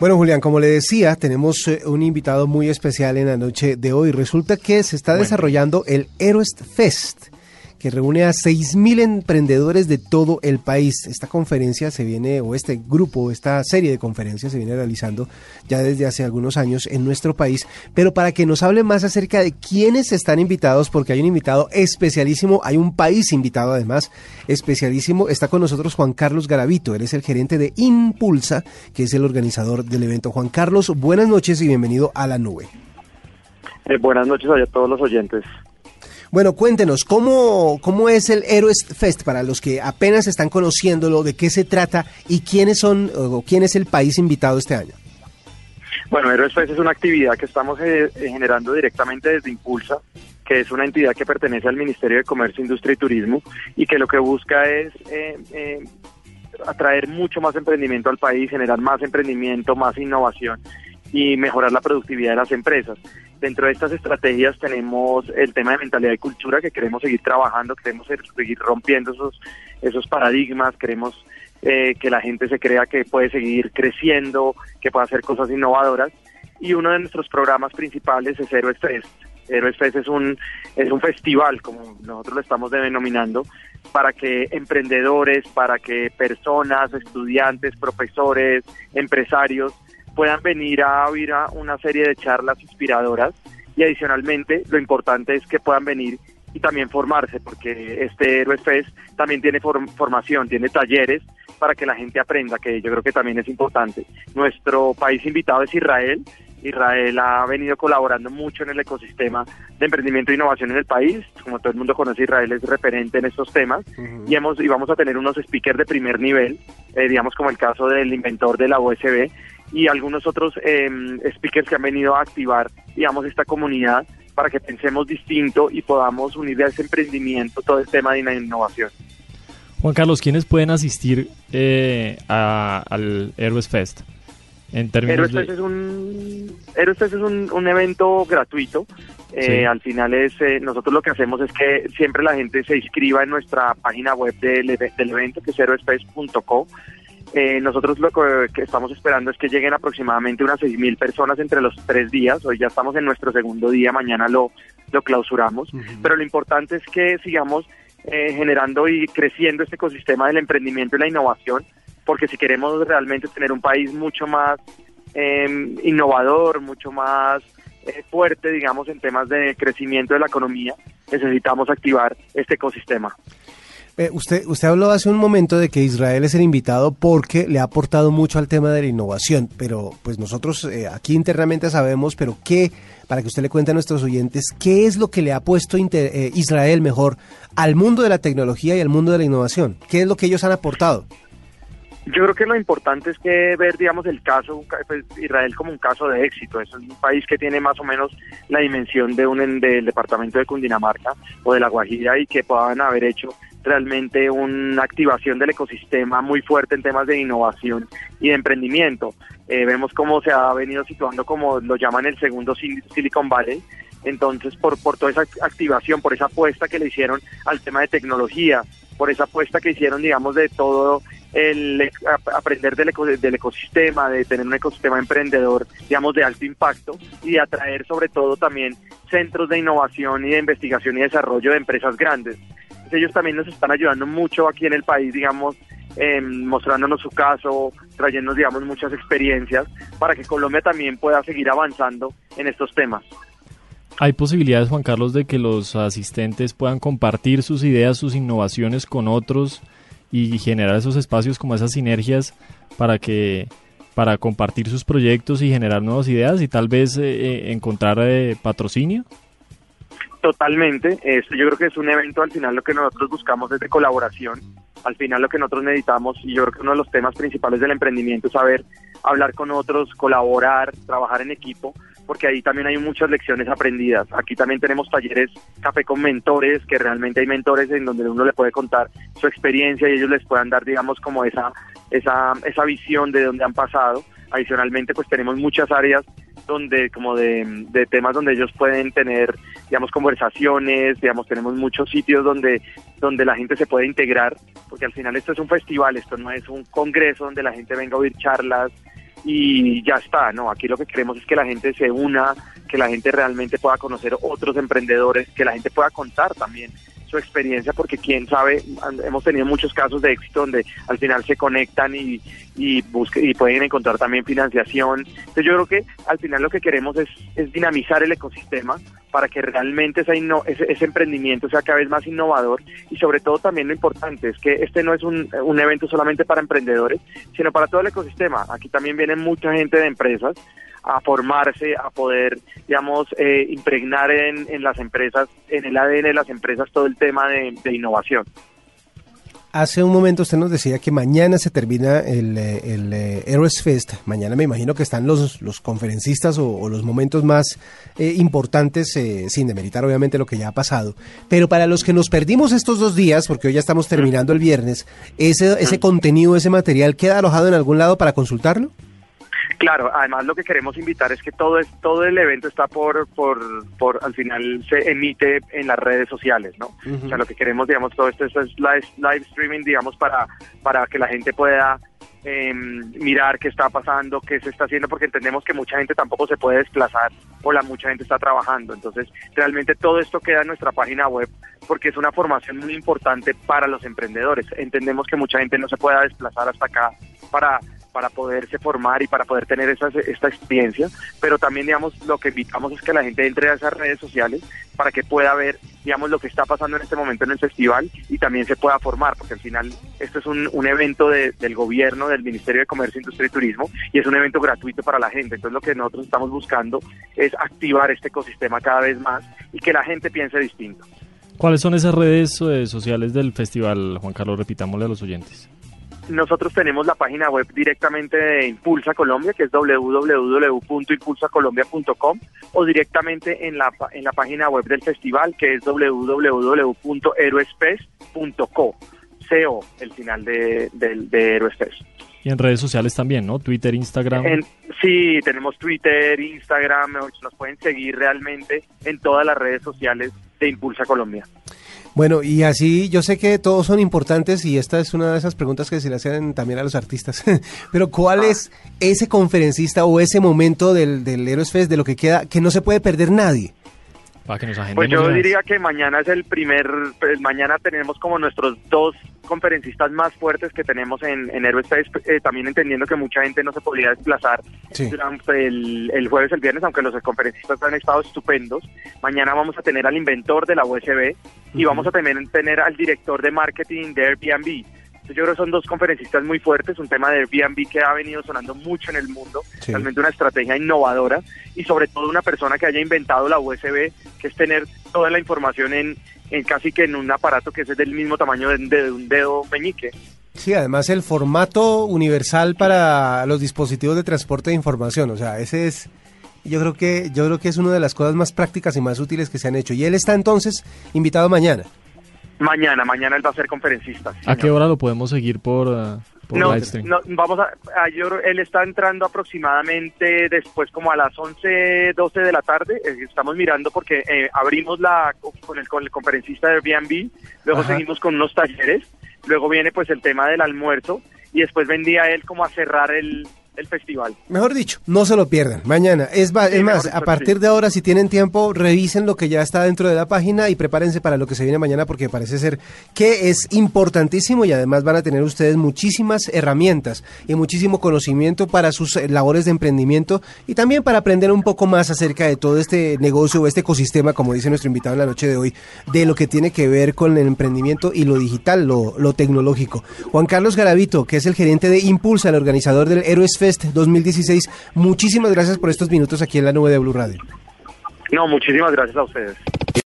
Bueno, Julián, como le decía, tenemos eh, un invitado muy especial en la noche de hoy. Resulta que se está desarrollando el Heroes Fest que reúne a 6.000 emprendedores de todo el país. Esta conferencia se viene, o este grupo, esta serie de conferencias se viene realizando ya desde hace algunos años en nuestro país, pero para que nos hable más acerca de quiénes están invitados, porque hay un invitado especialísimo, hay un país invitado además especialísimo, está con nosotros Juan Carlos Garavito, él es el gerente de Impulsa, que es el organizador del evento. Juan Carlos, buenas noches y bienvenido a la nube. Eh, buenas noches a todos los oyentes. Bueno, cuéntenos, ¿cómo, ¿cómo es el Heroes Fest para los que apenas están conociéndolo, de qué se trata y quiénes son o quién es el país invitado este año? Bueno, Heroes Fest es una actividad que estamos eh, generando directamente desde Impulsa, que es una entidad que pertenece al Ministerio de Comercio, Industria y Turismo y que lo que busca es eh, eh, atraer mucho más emprendimiento al país, generar más emprendimiento, más innovación y mejorar la productividad de las empresas. Dentro de estas estrategias tenemos el tema de mentalidad y cultura que queremos seguir trabajando, queremos seguir rompiendo esos, esos paradigmas, queremos eh, que la gente se crea que puede seguir creciendo, que puede hacer cosas innovadoras. Y uno de nuestros programas principales es Héroes Fest. Héroes Fest es un, es un festival, como nosotros lo estamos denominando, para que emprendedores, para que personas, estudiantes, profesores, empresarios, puedan venir a oír una serie de charlas inspiradoras y adicionalmente lo importante es que puedan venir y también formarse, porque este Héroes Fest también tiene formación, tiene talleres para que la gente aprenda, que yo creo que también es importante. Nuestro país invitado es Israel. Israel ha venido colaborando mucho en el ecosistema de emprendimiento e innovación en el país. Como todo el mundo conoce, Israel es referente en estos temas y hemos y vamos a tener unos speakers de primer nivel, eh, digamos como el caso del inventor de la USB, y algunos otros em, speakers que han venido a activar, digamos, esta comunidad para que pensemos distinto y podamos unir a ese emprendimiento todo el tema de la innovación. Juan Carlos, ¿quiénes pueden asistir eh, al Héroes Fest? En términos Fest es un Fest es un, evento gratuito. Eh, al final es eh, nosotros lo que hacemos es que siempre la gente se inscriba en nuestra página web del, del evento que es heroesfest.co eh, nosotros lo que estamos esperando es que lleguen aproximadamente unas 6.000 personas entre los tres días. Hoy ya estamos en nuestro segundo día, mañana lo, lo clausuramos. Pero lo importante es que sigamos eh, generando y creciendo este ecosistema del emprendimiento y la innovación, porque si queremos realmente tener un país mucho más em, innovador, mucho más eh, fuerte, digamos, en temas de crecimiento de la economía, necesitamos activar este ecosistema. Eh, usted, usted habló hace un momento de que Israel es el invitado porque le ha aportado mucho al tema de la innovación, pero pues nosotros eh, aquí internamente sabemos, pero ¿qué, para que usted le cuente a nuestros oyentes, qué es lo que le ha puesto eh, Israel mejor al mundo de la tecnología y al mundo de la innovación? ¿Qué es lo que ellos han aportado? Yo creo que lo importante es que ver, digamos, el caso, pues, Israel como un caso de éxito. Es un país que tiene más o menos la dimensión de un del departamento de Cundinamarca o de La Guajira y que puedan haber hecho realmente una activación del ecosistema muy fuerte en temas de innovación y de emprendimiento. Eh, vemos cómo se ha venido situando como lo llaman el segundo Silicon Valley. Entonces, por, por toda esa activación, por esa apuesta que le hicieron al tema de tecnología, por esa apuesta que hicieron, digamos, de todo el aprender del, del ecosistema, de tener un ecosistema emprendedor, digamos, de alto impacto y de atraer sobre todo también centros de innovación y de investigación y desarrollo de empresas grandes ellos también nos están ayudando mucho aquí en el país, digamos, mostrándonos su caso, trayéndonos, digamos, muchas experiencias para que Colombia también pueda seguir avanzando en estos temas. ¿Hay posibilidades, Juan Carlos, de que los asistentes puedan compartir sus ideas, sus innovaciones con otros y generar esos espacios como esas sinergias para que para compartir sus proyectos y generar nuevas ideas y tal vez eh, eh, encontrar eh, patrocinio? Totalmente, esto yo creo que es un evento al final lo que nosotros buscamos es de colaboración, al final lo que nosotros necesitamos y yo creo que uno de los temas principales del emprendimiento es saber hablar con otros, colaborar, trabajar en equipo, porque ahí también hay muchas lecciones aprendidas. Aquí también tenemos talleres café con mentores, que realmente hay mentores en donde uno le puede contar su experiencia y ellos les puedan dar digamos como esa, esa, esa visión de dónde han pasado. Adicionalmente pues tenemos muchas áreas donde como de, temas donde ellos pueden tener digamos conversaciones digamos tenemos muchos sitios donde donde la gente se puede integrar porque al final esto es un festival esto no es un congreso donde la gente venga a oír charlas y ya está, ¿no? Aquí lo que queremos es que la gente se una, que la gente realmente pueda conocer otros emprendedores, que la gente pueda contar también su experiencia porque quién sabe, hemos tenido muchos casos de éxito donde al final se conectan y, y, y pueden encontrar también financiación. Entonces yo creo que al final lo que queremos es, es dinamizar el ecosistema para que realmente ese, ese, emprendimiento sea cada vez más innovador y sobre todo también lo importante es que este no es un, un evento solamente para emprendedores, sino para todo el ecosistema. Aquí también viene mucha gente de empresas a formarse, a poder, digamos, eh, impregnar en, en, las empresas, en el ADN de las empresas todo el tema de, innovación. Hace un momento usted nos decía que mañana se termina el, eh, el eh, Fest. Mañana me imagino que están los, los conferencistas o, los momentos más importantes, sin demeritar obviamente lo que ya ha pasado. Pero para los que nos perdimos estos dos días, porque hoy ya estamos terminando el viernes, ese, ese contenido, ese material, ¿queda alojado en algún lado para consultarlo? Claro, además lo que queremos invitar es que todo es, todo el evento está por, por, por, al final se emite en las redes sociales, ¿no? O sea, lo que queremos, digamos, todo esto, es live, live streaming, digamos, para, para que la gente pueda em, mirar qué está pasando, qué se está haciendo, porque entendemos que mucha gente tampoco se puede desplazar o la mucha gente está trabajando. Entonces, realmente todo esto queda en nuestra página web porque es una formación muy importante para los emprendedores. Entendemos que mucha gente no se pueda desplazar hasta acá para para poderse formar y para poder tener esa, esta experiencia, pero también, digamos, lo que invitamos es que la gente entre a esas redes sociales para que pueda ver, digamos, lo que está pasando en este momento en el festival y también se pueda formar, porque al final esto es un, un evento del gobierno, del Ministerio de Comercio, Industria y Turismo, y es un evento gratuito para la gente. Entonces lo que nosotros estamos buscando es activar este ecosistema cada vez más y que la gente piense distinto. ¿Cuáles son esas redes eh, sociales del festival, Juan Carlos? Repitámosle a los oyentes. Nosotros tenemos la página web directamente de Impulsa Colombia, que es www.impulsacolombia.com, o directamente en la, en la página web del festival, que es www.heroespes.co, CO, el final de, de, de Y en redes sociales también, ¿no? Twitter, Instagram. sí, tenemos Twitter, Instagram, nos pueden seguir realmente en todas las redes sociales de Impulsa Colombia. Bueno, y así yo sé que todos son importantes y esta es una de esas preguntas que se le hacen también a los artistas. Pero ¿cuál ah. es ese conferencista o ese momento del, del Heroes Fest de lo que queda que no se puede perder nadie? Pues yo diría que mañana es el primer, pues mañana tenemos como nuestros dos conferencistas más fuertes que tenemos en, en Héroes eh, también entendiendo que mucha gente no se podía desplazar durante el, el, jueves, el viernes, aunque los conferencistas han estado estupendos. Mañana vamos a tener al inventor de la USB y vamos a también tener al director de marketing de Airbnb yo creo que son dos conferencistas muy fuertes, un tema de Airbnb que ha venido sonando mucho en el mundo, realmente una estrategia innovadora y sobre todo una persona que haya inventado la USB, que es tener toda la información en, en casi que en un aparato que es del mismo tamaño de, un dedo meñique. Sí, además el formato universal para los dispositivos de transporte de información, o sea, ese es yo creo que yo creo que es una de las cosas más prácticas y más útiles que se han hecho y él está entonces invitado mañana. Mañana, mañana él va a ser conferencista. ¿A qué hora lo podemos seguir por, uh, no, no, vamos a, él está entrando aproximadamente después como a las 11, 12 de la tarde. Eh, estamos mirando porque eh, abrimos la con el, con el conferencista de Airbnb, luego seguimos con unos talleres, luego viene pues el tema del almuerzo y después vendría él como a cerrar el, el festival. Mejor dicho, no se lo pierdan. Mañana. Es, más, a partir de ahora, si tienen tiempo, revisen lo que ya está dentro de la página y prepárense para lo que se viene mañana porque parece ser que es importantísimo y además van a tener ustedes muchísimas herramientas y muchísimo conocimiento para sus eh, labores de emprendimiento y también para aprender un poco más acerca de todo este negocio o este ecosistema, como dice nuestro invitado en la noche de hoy, de lo que tiene que ver con el emprendimiento y lo digital, lo, lo tecnológico. Juan Carlos Garavito, que es el gerente de Impulsa, el organizador del Héroes Fest 2016. Muchísimas gracias por estos minutos aquí en la nube de Blue Radio. No, muchísimas gracias a ustedes.